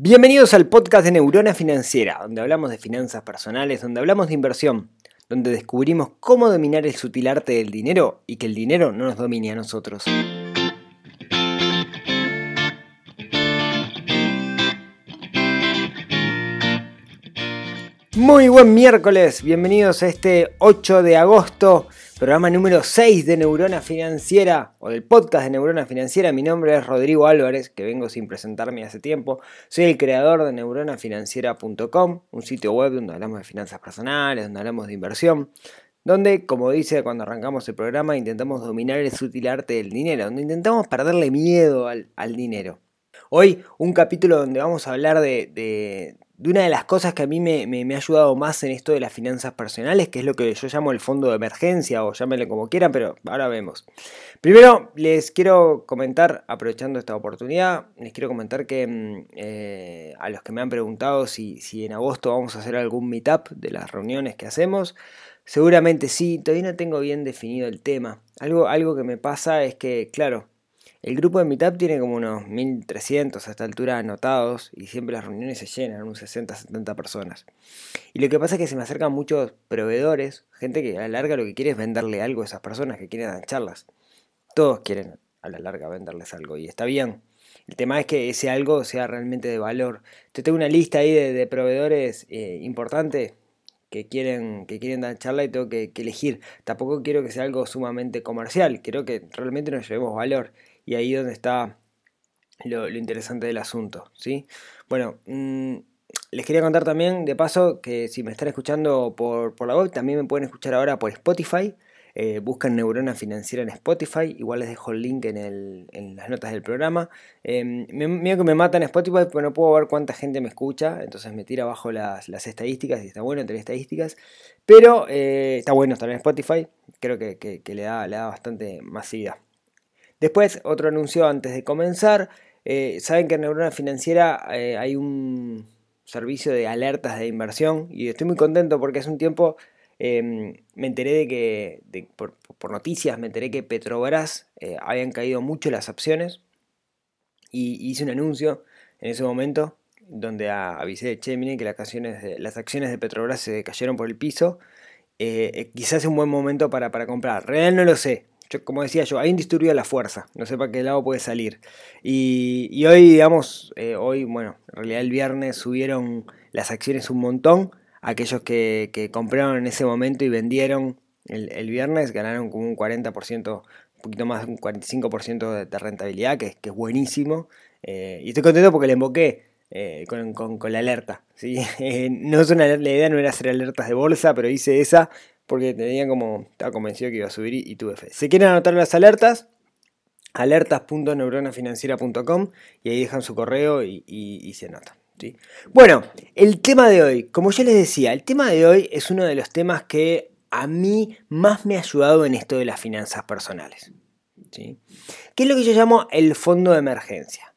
Bienvenidos al podcast de Neurona Financiera, donde hablamos de finanzas personales, donde hablamos de inversión, donde descubrimos cómo dominar el sutil arte del dinero y que el dinero no nos domine a nosotros. Muy buen miércoles, bienvenidos a este 8 de agosto programa número 6 de Neurona Financiera o del podcast de Neurona Financiera. Mi nombre es Rodrigo Álvarez, que vengo sin presentarme hace tiempo. Soy el creador de neuronafinanciera.com, un sitio web donde hablamos de finanzas personales, donde hablamos de inversión, donde, como dice cuando arrancamos el programa, intentamos dominar el sutil arte del dinero, donde intentamos perderle miedo al, dinero. Hoy un capítulo donde vamos a hablar de de una de las cosas que a mí me, ha ayudado más en esto de las finanzas personales, que es lo que yo llamo el fondo de emergencia o llámenle como quieran, pero ahora vemos. Primero les quiero comentar, aprovechando esta oportunidad, les quiero comentar que mm, eh, a los que me han preguntado si, si en agosto vamos a hacer algún meetup de las reuniones que hacemos, seguramente sí, todavía no tengo bien definido el tema. Algo, algo que me pasa es que, claro, el grupo de Meetup tiene como unos 1300 a esta altura anotados y siempre las reuniones se llenan, unos 60, 70 personas. Y lo que pasa es que se me acercan muchos proveedores, gente que a la larga lo que quiere es venderle algo a esas personas que quieren dar charlas. Todos quieren a la larga venderles algo y está bien. El tema es que ese algo sea realmente de valor. Yo tengo una lista ahí de, proveedores eh, importantes que quieren, que quieren dar charla y tengo que, que, elegir. Tampoco quiero que sea algo sumamente comercial, quiero que realmente nos llevemos valor. Y ahí donde está lo, interesante del asunto, ¿sí? Bueno, mm, les quería contar también, de paso, que si me están escuchando por, la web, también me pueden escuchar ahora por Spotify. Eh, buscan Neurona Financiera en Spotify. Igual les dejo el link en, las notas del programa. Eh, que me matan en Spotify, pero no puedo ver cuánta gente me escucha. Entonces me tira abajo las, estadísticas y está bueno tener estadísticas. Pero eh, está bueno estar en Spotify. Creo que, le, da, le da bastante masividad. Después, otro anuncio antes de comenzar. Eh, saben que en Neurona Financiera eh, hay un servicio de alertas de inversión y estoy muy contento porque hace un tiempo em, me enteré de que, por, noticias, me enteré que Petrobras eh, habían caído mucho las acciones y hice un anuncio en ese momento donde avisé, che, miren que las acciones de, las acciones de Petrobras se cayeron por el piso. quizás es un buen momento para, para comprar. Real no lo sé, como decía yo, hay un disturbio de la fuerza, no sé para qué lado puede salir. Y, hoy, digamos, eh, hoy, bueno, en realidad el viernes subieron las acciones un montón. Aquellos que, compraron en ese momento y vendieron el, viernes ganaron como un 40%, un poquito más de un 45% de, rentabilidad, que, es buenísimo. Eh, y estoy contento porque le invoqué eh, con, la alerta. ¿sí? no es una, la idea no era hacer alertas de bolsa, pero hice esa porque tenía como, estaba convencido que iba a subir y, tuve fe. Si quieren anotar las alertas, alertas.neuronafinanciera.com y ahí dejan su correo y, se anotan. ¿sí? Bueno, el tema de hoy, como yo les decía, el tema de hoy es uno de los temas que a mí más me ha ayudado en esto de las finanzas personales. ¿sí? ¿Qué es lo que yo llamo el fondo de emergencia?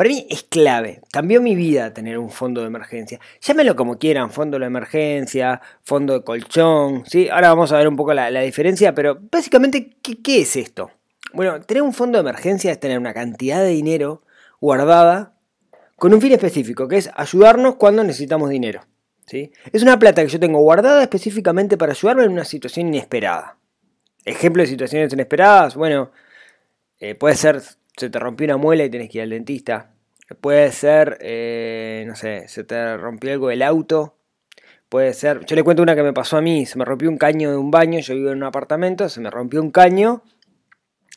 Para mí es clave. Cambió mi vida tener un fondo de emergencia. Llámenlo como quieran, fondo de emergencia, fondo de colchón. ¿sí? Ahora vamos a ver un poco la, diferencia, pero básicamente, ¿qué, es esto? Bueno, tener un fondo de emergencia es tener una cantidad de dinero guardada con un fin específico, que es ayudarnos cuando necesitamos dinero. ¿sí? Es una plata que yo tengo guardada específicamente para ayudarme en una situación inesperada. Ejemplo de situaciones inesperadas, bueno, eh, puede ser se te rompió una muela y tienes que ir al dentista. Puede ser, eh, no sé, se te rompió algo del auto. Puede ser, yo le cuento una que me pasó a mí, se me rompió un caño de un baño, yo vivo en un apartamento, se me rompió un caño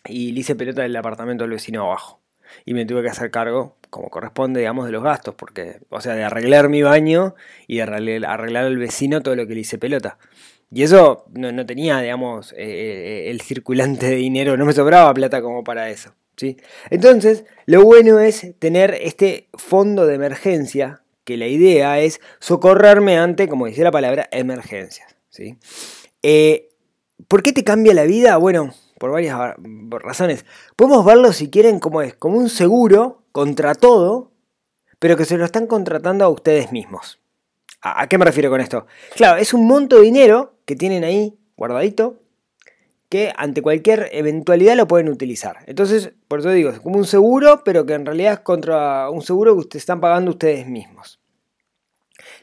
y le hice pelota del apartamento del vecino abajo. Y me tuve que hacer cargo, como corresponde, digamos, de los gastos, porque, o sea, de arreglar mi baño y de arreglar, al vecino todo lo que le hice pelota. Y eso no, tenía, digamos, eh, eh, el circulante de dinero, no me sobraba plata como para eso. Entonces, lo bueno es tener este fondo de emergencia, que la idea es socorrerme ante, como dice la palabra, emergencias. ¿sí? Eh, ¿Por qué te cambia la vida? Bueno, por varias razones. Podemos verlo, si quieren, como es, como un seguro contra todo, pero que se lo están contratando a ustedes mismos. ¿A, qué me refiero con esto? Claro, es un monto de dinero que tienen ahí guardadito, que ante cualquier eventualidad lo pueden utilizar. Entonces, por eso digo, es como un seguro, pero que en realidad es contra un seguro que ustedes están pagando ustedes mismos.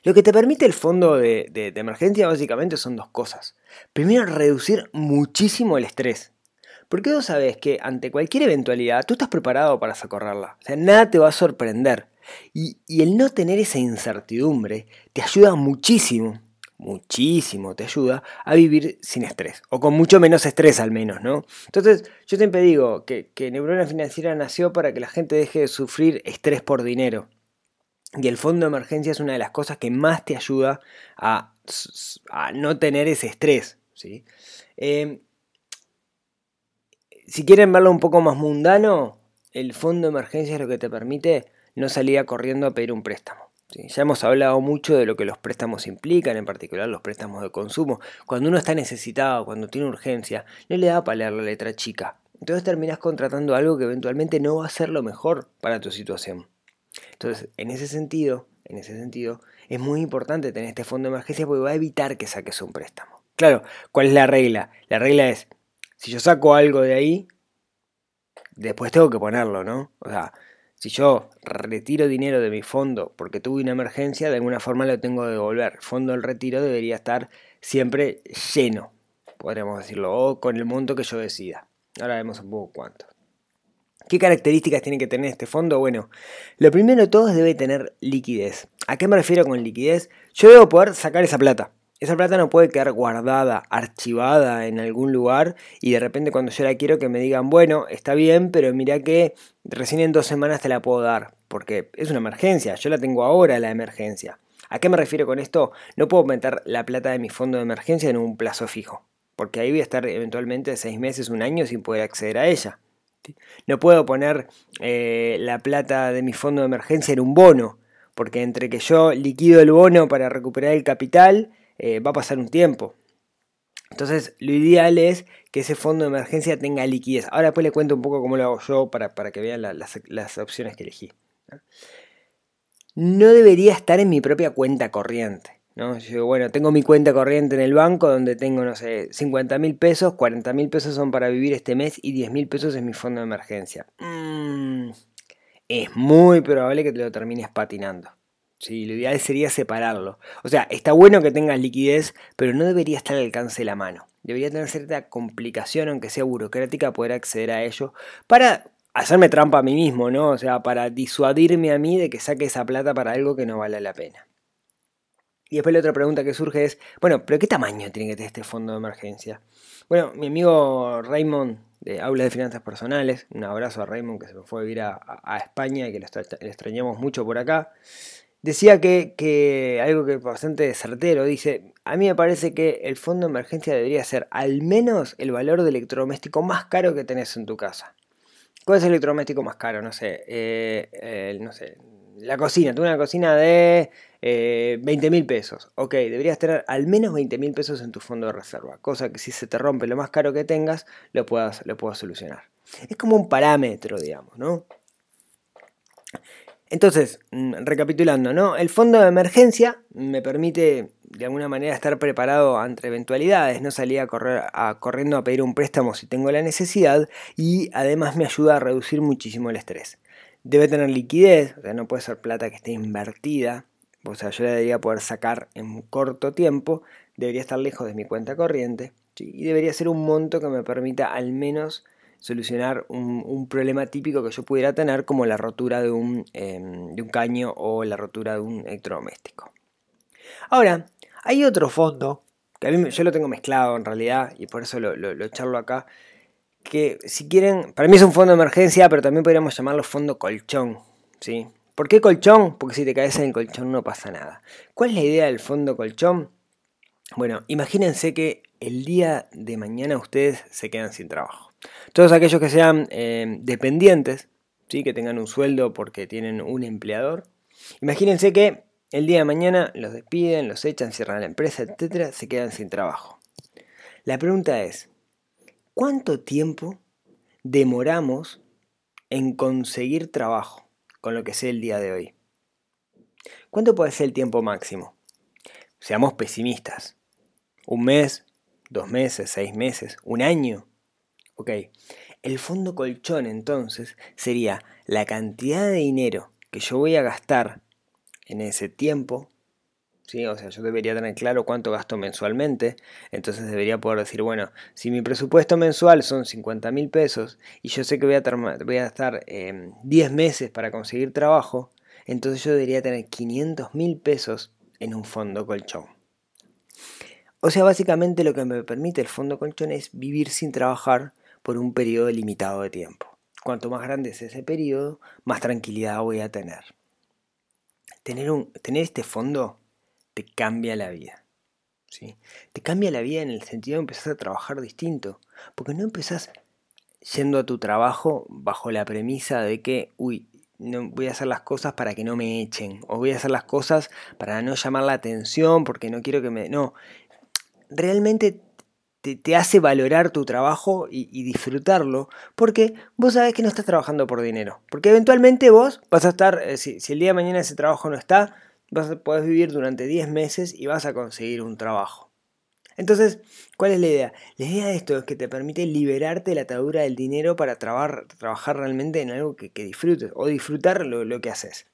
Lo que te permite el fondo de, emergencia básicamente son dos cosas. Primero, reducir muchísimo el estrés. Porque vos sabés que ante cualquier eventualidad tú estás preparado para socorrerla. O sea, nada te va a sorprender. Y, y el no tener esa incertidumbre te ayuda muchísimo muchísimo te ayuda a vivir sin estrés, o con mucho menos estrés al menos, ¿no? Entonces, yo siempre digo que, que Neurona Financiera nació para que la gente deje de sufrir estrés por dinero. Y el fondo de emergencia es una de las cosas que más te ayuda a, no tener ese estrés. ¿sí? Em, si quieren verlo un poco más mundano, el fondo de emergencia es lo que te permite no salir corriendo a pedir un préstamo. Ya hemos hablado mucho de lo que los préstamos implican, en particular los préstamos de consumo. Cuando uno está necesitado, cuando tiene urgencia, no le da para leer la letra chica. Entonces terminas contratando algo que eventualmente no va a ser lo mejor para tu situación. Entonces, en ese sentido, en ese sentido, es muy importante tener este fondo de emergencia porque va a evitar que saques un préstamo. Claro, ¿cuál es la regla? La regla es, si yo saco algo de ahí, después tengo que ponerlo, ¿no? O sea, si yo retiro dinero de mi fondo porque tuve una emergencia, de alguna forma lo tengo que devolver. El fondo del retiro debería estar siempre lleno, podríamos decirlo, o con el monto que yo decida. Ahora vemos un poco cuánto. ¿Qué características tiene que tener este fondo? Bueno, lo primero de todo es debe tener liquidez. ¿A qué me refiero con liquidez? Yo debo poder sacar esa plata. Esa plata no puede quedar guardada, archivada en algún lugar y de repente cuando yo la quiero que me digan, bueno, está bien, pero mira que recién en dos semanas te la puedo dar, porque es una emergencia, yo la tengo ahora la emergencia. ¿A qué me refiero con esto? No puedo meter la plata de mi fondo de emergencia en un plazo fijo, porque ahí voy a estar eventualmente seis meses, un año sin poder acceder a ella. No puedo poner eh, la plata de mi fondo de emergencia en un bono, porque entre que yo liquido el bono para recuperar el capital, eh, va a pasar un tiempo. Entonces, lo ideal es que ese fondo de emergencia tenga liquidez. Ahora después le cuento un poco cómo lo hago yo para, que vean las, opciones que elegí. ¿no? debería estar en mi propia cuenta corriente. ¿no? Yo, bueno, tengo mi cuenta corriente en el banco donde tengo, no sé, 50 mil pesos, 40 mil pesos son para vivir este mes y 10 mil pesos es mi fondo de emergencia. Mm, es muy probable que te lo termines patinando. Sí, lo ideal sería separarlo. O sea, está bueno que tengas liquidez, pero no debería estar al alcance de la mano. Debería tener cierta complicación, aunque sea burocrática, poder acceder a ello para hacerme trampa a mí mismo, ¿no? O sea, para disuadirme a mí de que saque esa plata para algo que no vale la pena. Y después la otra pregunta que surge es, bueno, ¿pero qué tamaño tiene que tener este fondo de emergencia? Bueno, mi amigo Raymond de Aula de Finanzas Personales, un abrazo a Raymond que se fue a vivir a, España y que le extrañamos mucho por acá decía que, algo que es bastante certero, dice, a mí me parece que el fondo de emergencia debería ser al menos el valor del electrodoméstico más caro que tenés en tu casa. ¿Cuál es el electrodoméstico más caro? No sé, eh, no sé, la cocina, tengo una cocina de eh, 20 mil pesos. Ok, deberías tener al menos 20 mil pesos en tu fondo de reserva, cosa que si se te rompe lo más caro que tengas, lo puedas, lo puedas solucionar. Es como un parámetro, digamos, ¿no? Entonces, mm, recapitulando, ¿no? El fondo de emergencia me permite de alguna manera estar preparado ante eventualidades, no salir a correr a, corriendo a pedir un préstamo si tengo la necesidad y además me ayuda a reducir muchísimo el estrés. Debe tener liquidez, o sea, no puede ser plata que esté invertida, o sea, yo la debería poder sacar en corto tiempo, debería estar lejos de mi cuenta corriente y debería ser un monto que me permita al menos solucionar un, problema típico que yo pudiera tener como la rotura de un, em, de un caño o la rotura de un electrodoméstico. Ahora, hay otro fondo, que a mí yo lo tengo mezclado en realidad y por eso lo, lo, charlo acá, que si quieren, para mí es un fondo de emergencia, pero también podríamos llamarlo fondo colchón, ¿sí? ¿Por qué colchón? Porque si te caes en el colchón no pasa nada. ¿Cuál es la idea del fondo colchón? Bueno, imagínense que el día de mañana ustedes se quedan sin trabajo. Todos aquellos que sean eh, dependientes, ¿sí? que tengan un sueldo porque tienen un empleador, imagínense que el día de mañana los despiden, los echan, cierran la empresa, etcétera, se quedan sin trabajo. La pregunta es, ¿cuánto tiempo demoramos en conseguir trabajo con lo que sea el día de hoy? ¿Cuánto puede ser el tiempo máximo? Seamos pesimistas. ¿Un mes? dos meses, seis meses, un año. Ok, el fondo colchón entonces sería la cantidad de dinero que yo voy a gastar en ese tiempo o sea, yo debería tener claro cuánto gasto mensualmente, entonces debería poder decir, bueno, si mi presupuesto mensual son 50 mil pesos y yo sé que voy a, voy a estar 10 em, meses para conseguir trabajo, entonces yo debería tener 500 mil pesos en un fondo colchón. O sea, básicamente lo que me permite el fondo colchón es vivir sin trabajar por un periodo limitado de tiempo. Cuanto más grande es ese periodo, más tranquilidad voy a tener. Tener, un, tener este fondo te cambia la vida. ¿sí? Te cambia la vida en el sentido de empezar a trabajar distinto. Porque no empezás yendo a tu trabajo bajo la premisa de que, uy, no, voy a hacer las cosas para que no me echen. O voy a hacer las cosas para no llamar la atención porque no quiero que me... No, realmente te, hace valorar tu trabajo y, disfrutarlo, porque vos sabés que no estás trabajando por dinero, porque eventualmente vos vas a estar, eh, si, el día de mañana ese trabajo no está, vas a vivir durante 10 meses y vas a conseguir un trabajo. Entonces, ¿cuál es la idea? La idea de esto es que te permite liberarte de la atadura del dinero para trabajar realmente en algo que, disfrutes o disfrutar lo, que haces.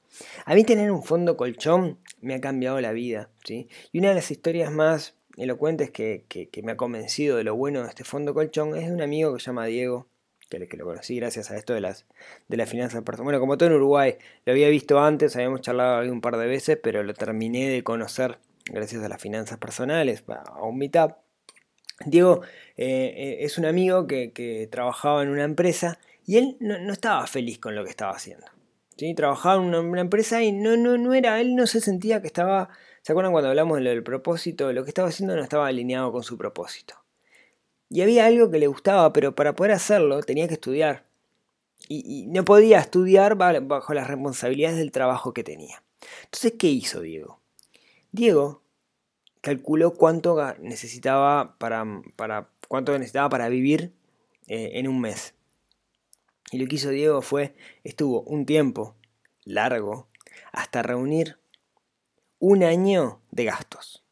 A mí tener un fondo colchón me ha cambiado la vida. ¿sí? Y una de las historias más elocuentes que, que, me ha convencido de lo bueno de este fondo colchón es de un amigo que se llama Diego, que, que lo conocí gracias a esto de las, de las finanzas personales. Bueno, como todo en Uruguay, lo había visto antes, habíamos charlado un par de veces, pero lo terminé de conocer gracias a las finanzas personales, a un meetup. Diego eh, eh, es un amigo que, trabajaba en una empresa y él no, estaba feliz con lo que estaba haciendo. ¿sí? Trabajaba en una, empresa y no, no, no era, él no se sentía que estaba, ¿se acuerdan cuando hablamos del propósito? Lo que estaba haciendo no estaba alineado con su propósito. Y había algo que le gustaba, pero para poder hacerlo tenía que estudiar. Y, no podía estudiar bajo las responsabilidades del trabajo que tenía. Entonces, ¿qué hizo Diego? Diego calculó cuánto necesitaba para, para, cuánto necesitaba para vivir eh, en un mes. Y lo que hizo Diego fue, estuvo un tiempo largo hasta reunir un año de gastos.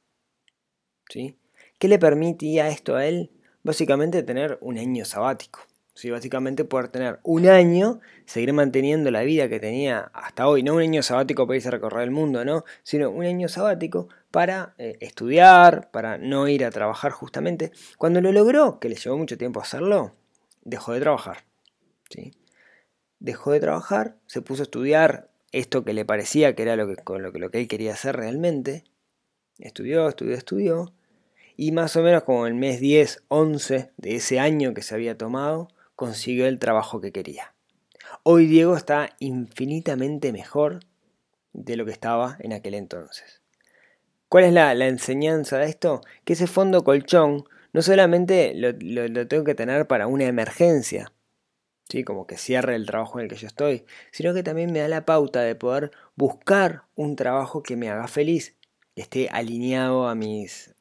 ¿Sí? ¿Qué le permitía esto a él? básicamente tener un año sabático. ¿sí? Básicamente poder tener un año, seguir manteniendo la vida que tenía hasta hoy, no un año sabático para irse a recorrer el mundo, ¿no? sino un año sabático para eh, estudiar, para no ir a trabajar justamente. Cuando lo logró, que le llevó mucho tiempo hacerlo, dejó de trabajar. ¿sí? Dejó de trabajar, se puso a estudiar esto que le parecía que era lo que, lo que, lo que él quería hacer realmente. Estudió, estudió, estudió y más o menos como el mes 10, 11 de ese año que se había tomado, consiguió el trabajo que quería. Hoy Diego está infinitamente mejor de lo que estaba en aquel entonces. ¿Cuál es la, enseñanza de esto? Que ese fondo colchón no solamente lo, tengo que tener para una emergencia, ¿sí? como que cierre el trabajo en el que yo estoy, sino que también me da la pauta de poder buscar un trabajo que me haga feliz, que esté alineado a mis,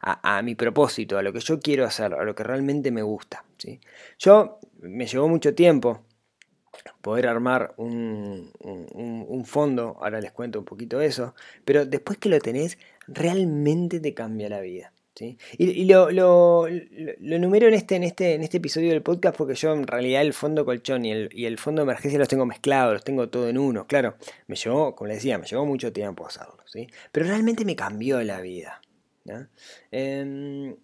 a, mi propósito, a lo que yo quiero hacer, a lo que realmente me gusta. ¿sí? Yo me llevó mucho tiempo poder armar un, fondo, ahora les cuento un poquito eso, pero después que lo tenés, realmente te cambia la vida. ¿Sí? Y, lo, lo, numero en este, en, este, en este episodio del podcast porque yo en realidad el fondo colchón y el, y el fondo de emergencia los tengo mezclados, los tengo todo en uno. Claro, me llevó, como les decía, me llevó mucho tiempo hacerlo, ¿sí? pero realmente me cambió la vida. Em,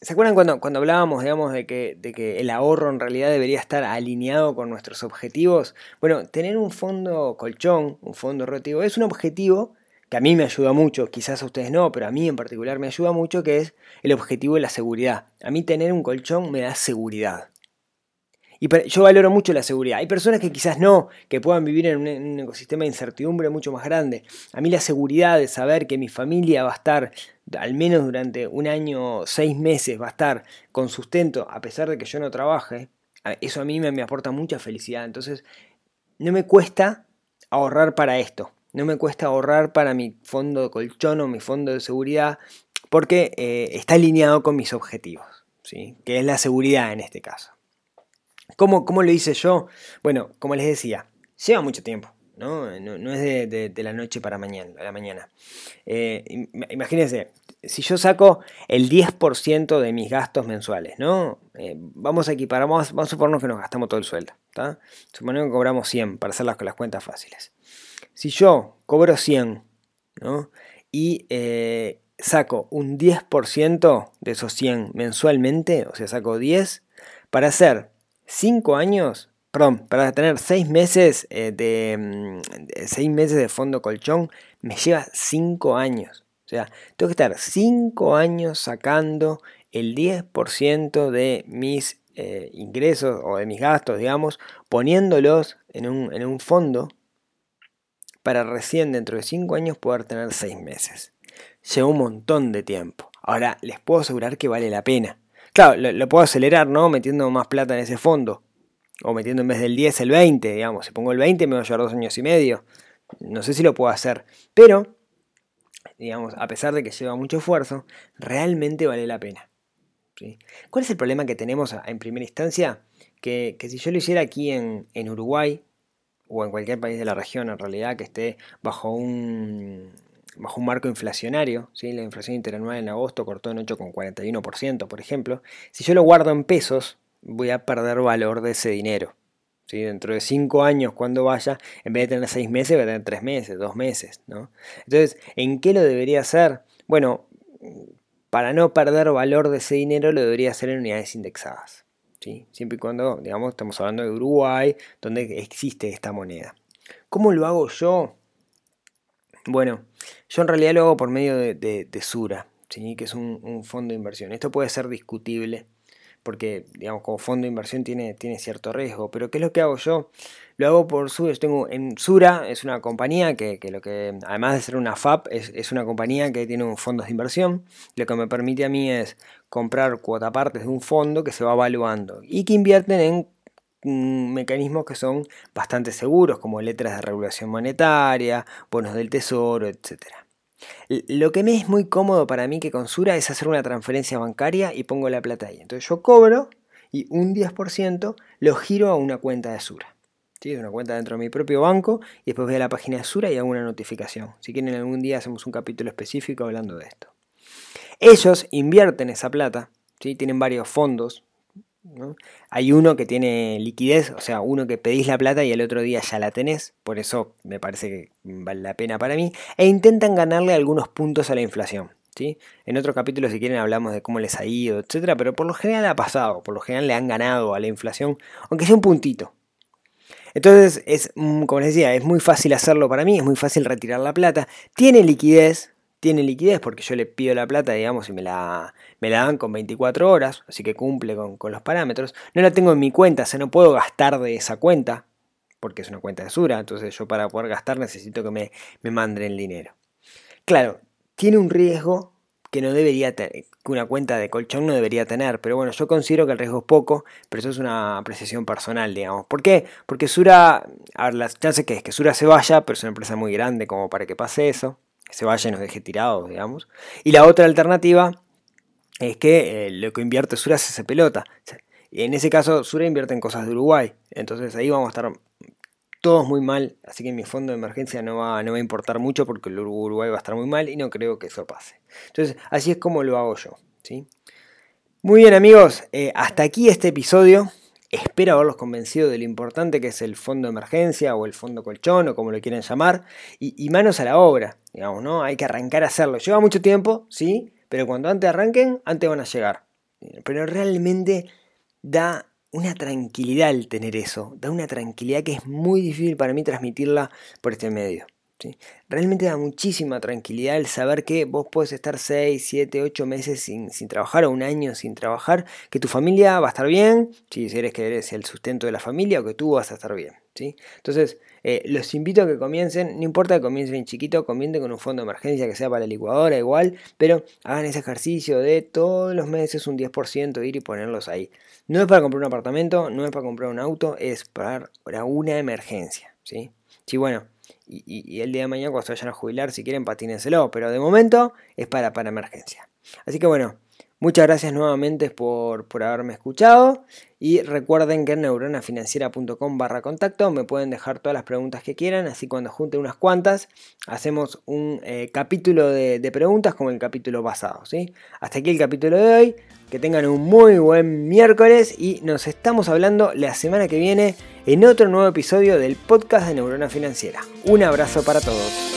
¿Se acuerdan cuando, cuando hablábamos, digamos, de que, de que el ahorro en realidad debería estar alineado con nuestros objetivos? Bueno, tener un fondo colchón, un fondo rotativo, es un objetivo que a mí me ayuda mucho, quizás a ustedes no, pero a mí en particular me ayuda mucho, que es el objetivo de la seguridad. A mí tener un colchón me da seguridad. Y yo valoro mucho la seguridad. Hay personas que quizás no, que puedan vivir en un, ecosistema de incertidumbre mucho más grande. A mí la seguridad de saber que mi familia va a estar, al menos durante un año, seis meses, va a estar con sustento, a pesar de que yo no trabaje, eso a mí me, aporta mucha felicidad. Entonces, no me cuesta ahorrar para esto. No me cuesta ahorrar para mi fondo de colchón o mi fondo de seguridad, porque eh, está alineado con mis objetivos, ¿sí? que es la seguridad en este caso. ¿Cómo, lo hice yo? Bueno, como les decía, lleva mucho tiempo. No, no, es de, la noche para mañana, la mañana. Eh, imagínense, si yo saco el 10% de mis gastos mensuales, ¿no? Eh, vamos a equipar, vamos, a suponernos que nos gastamos todo el sueldo, ¿está? Suponemos que cobramos 100 para hacer las, las cuentas fáciles. Si yo cobro 100, ¿no? Y eh, saco un 10% de esos 100 mensualmente, o sea, saco 10, para hacer 5 años, perdón, para tener 6 meses, eh, de, 6 mm, meses de fondo colchón, me lleva 5 años. O sea, tengo que estar 5 años sacando el 10% de mis eh, ingresos o de mis gastos, digamos, poniéndolos en un, en un fondo para recién dentro de 5 años poder tener 6 meses. Lleva un montón de tiempo. Ahora, les puedo asegurar que vale la pena. Claro, lo, puedo acelerar, ¿no? Metiendo más plata en ese fondo. O metiendo en vez del 10 el 20, digamos. Si pongo el 20 me va a llevar 2 años y medio. No sé si lo puedo hacer. Pero digamos, a pesar de que lleva mucho esfuerzo, realmente vale la pena. ¿Cuál es el problema que tenemos en primera instancia? Que, si yo lo hiciera aquí en, Uruguay, o en cualquier país de la región en realidad que esté bajo un, bajo un marco inflacionario, ¿sí? la inflación interanual en agosto cortó en 8,41%, por ejemplo, si yo lo guardo en pesos, voy a perder valor de ese dinero. Dentro de cinco años, cuando vaya, en vez de tener seis meses, va a tener tres meses, dos meses, ¿no? Entonces, ¿en qué lo debería hacer? Bueno, para no perder valor de ese dinero, lo debería hacer en unidades indexadas. ¿Sí? Siempre y cuando, digamos, estamos hablando de Uruguay, donde existe esta moneda. ¿Cómo lo hago yo? Bueno, yo en realidad lo hago por medio de, Sura, ¿sí? que es un fondo de inversión. Esto puede ser discutible porque, digamos, como fondo de inversión tiene, tiene cierto riesgo. Pero ¿qué es lo que hago yo? Lo hago por Sura. Tengo en Sura, es una compañía que, lo que, además de ser una FAP, es, una compañía que tiene un fondo de inversión. Lo que me permite a mí es comprar cuota partes de un fondo que se va evaluando y que invierten en mm, mecanismos que son bastante seguros, como letras de regulación monetaria, bonos del tesoro, etcétera. Lo que me es muy cómodo para mí que con Sura es hacer una transferencia bancaria y pongo la plata ahí. Entonces yo cobro y un 10% lo giro a una cuenta de Sura. ¿sí? una cuenta dentro de mi propio banco y después voy a la página de Sura y hago una notificación. Si quieren algún día hacemos un capítulo específico hablando de esto. Ellos invierten esa plata, ¿sí? tienen varios fondos, hay uno que tiene liquidez, o sea, uno que pedís la plata y el otro día ya la tenés, por eso me parece que vale la pena para mí, e intentan ganarle algunos puntos a la inflación. ¿sí? En otros capítulos, si quieren, hablamos de cómo les ha ido, etcétera, pero por lo general ha pasado, por lo general le han ganado a la inflación, aunque sea un puntito. Entonces, es, mm, como les decía, es muy fácil hacerlo para mí, es muy fácil retirar la plata, tiene liquidez, tiene liquidez porque yo le pido la plata, digamos, y me la, me la dan con 24 horas, así que cumple con, los parámetros. No la tengo en mi cuenta, o sea, no puedo gastar de esa cuenta, porque es una cuenta de Sura, entonces yo para poder gastar necesito que me, me manden el dinero. Claro, tiene un riesgo que no debería tener, que una cuenta de colchón no debería tener, pero bueno, yo considero que el riesgo es poco, pero eso es una apreciación personal, digamos. ¿Por qué? Porque Sura, a ver, la chance que es que Sura se vaya, pero es una empresa muy grande como para que pase eso se vaya y nos deje tirados, digamos. Y la otra alternativa es que eh, lo que invierte Sura se hace pelota. En ese caso, Sura invierte en cosas de Uruguay. Entonces ahí vamos a estar todos muy mal. Así que mi fondo de emergencia no va, no va a importar mucho porque Uruguay va a estar muy mal y no creo que eso pase. Entonces así es como lo hago yo. ¿sí? Muy bien amigos, eh, hasta aquí este episodio. Espero haberlos convencido de lo importante que es el fondo de emergencia o el fondo colchón o como lo quieran llamar. Y, manos a la obra, digamos, ¿no? Hay que arrancar a hacerlo. Lleva mucho tiempo, sí, pero cuando antes arranquen, antes van a llegar. Pero realmente da una tranquilidad el tener eso. Da una tranquilidad que es muy difícil para mí transmitirla por este medio. Realmente da muchísima tranquilidad el saber que vos puedes estar 6, 7, 8 meses sin, trabajar o un año sin trabajar, que tu familia va a estar bien, si eres que eres el sustento de la familia o que tú vas a estar bien. ¿sí? Entonces, eh, los invito a que comiencen, no importa que comiencen chiquito, comiencen con un fondo de emergencia que sea para la licuadora igual, pero hagan ese ejercicio de todos los meses un 10% ir y ponerlos ahí. No es para comprar un apartamento, no es para comprar un auto, es para, para una emergencia. ¿sí? Sí, bueno, y, el día de mañana cuando se vayan a jubilar, si quieren, patínenselo, pero de momento es para, para emergencia. Así que bueno, Muchas gracias nuevamente por, haberme escuchado y recuerden que en neuronafinanciera.com barra contacto me pueden dejar todas las preguntas que quieran, así cuando junte unas cuantas hacemos un eh, capítulo de, preguntas como el capítulo pasado. ¿sí? Hasta aquí el capítulo de hoy, que tengan un muy buen miércoles y nos estamos hablando la semana que viene en otro nuevo episodio del podcast de Neurona Financiera. Un abrazo para todos.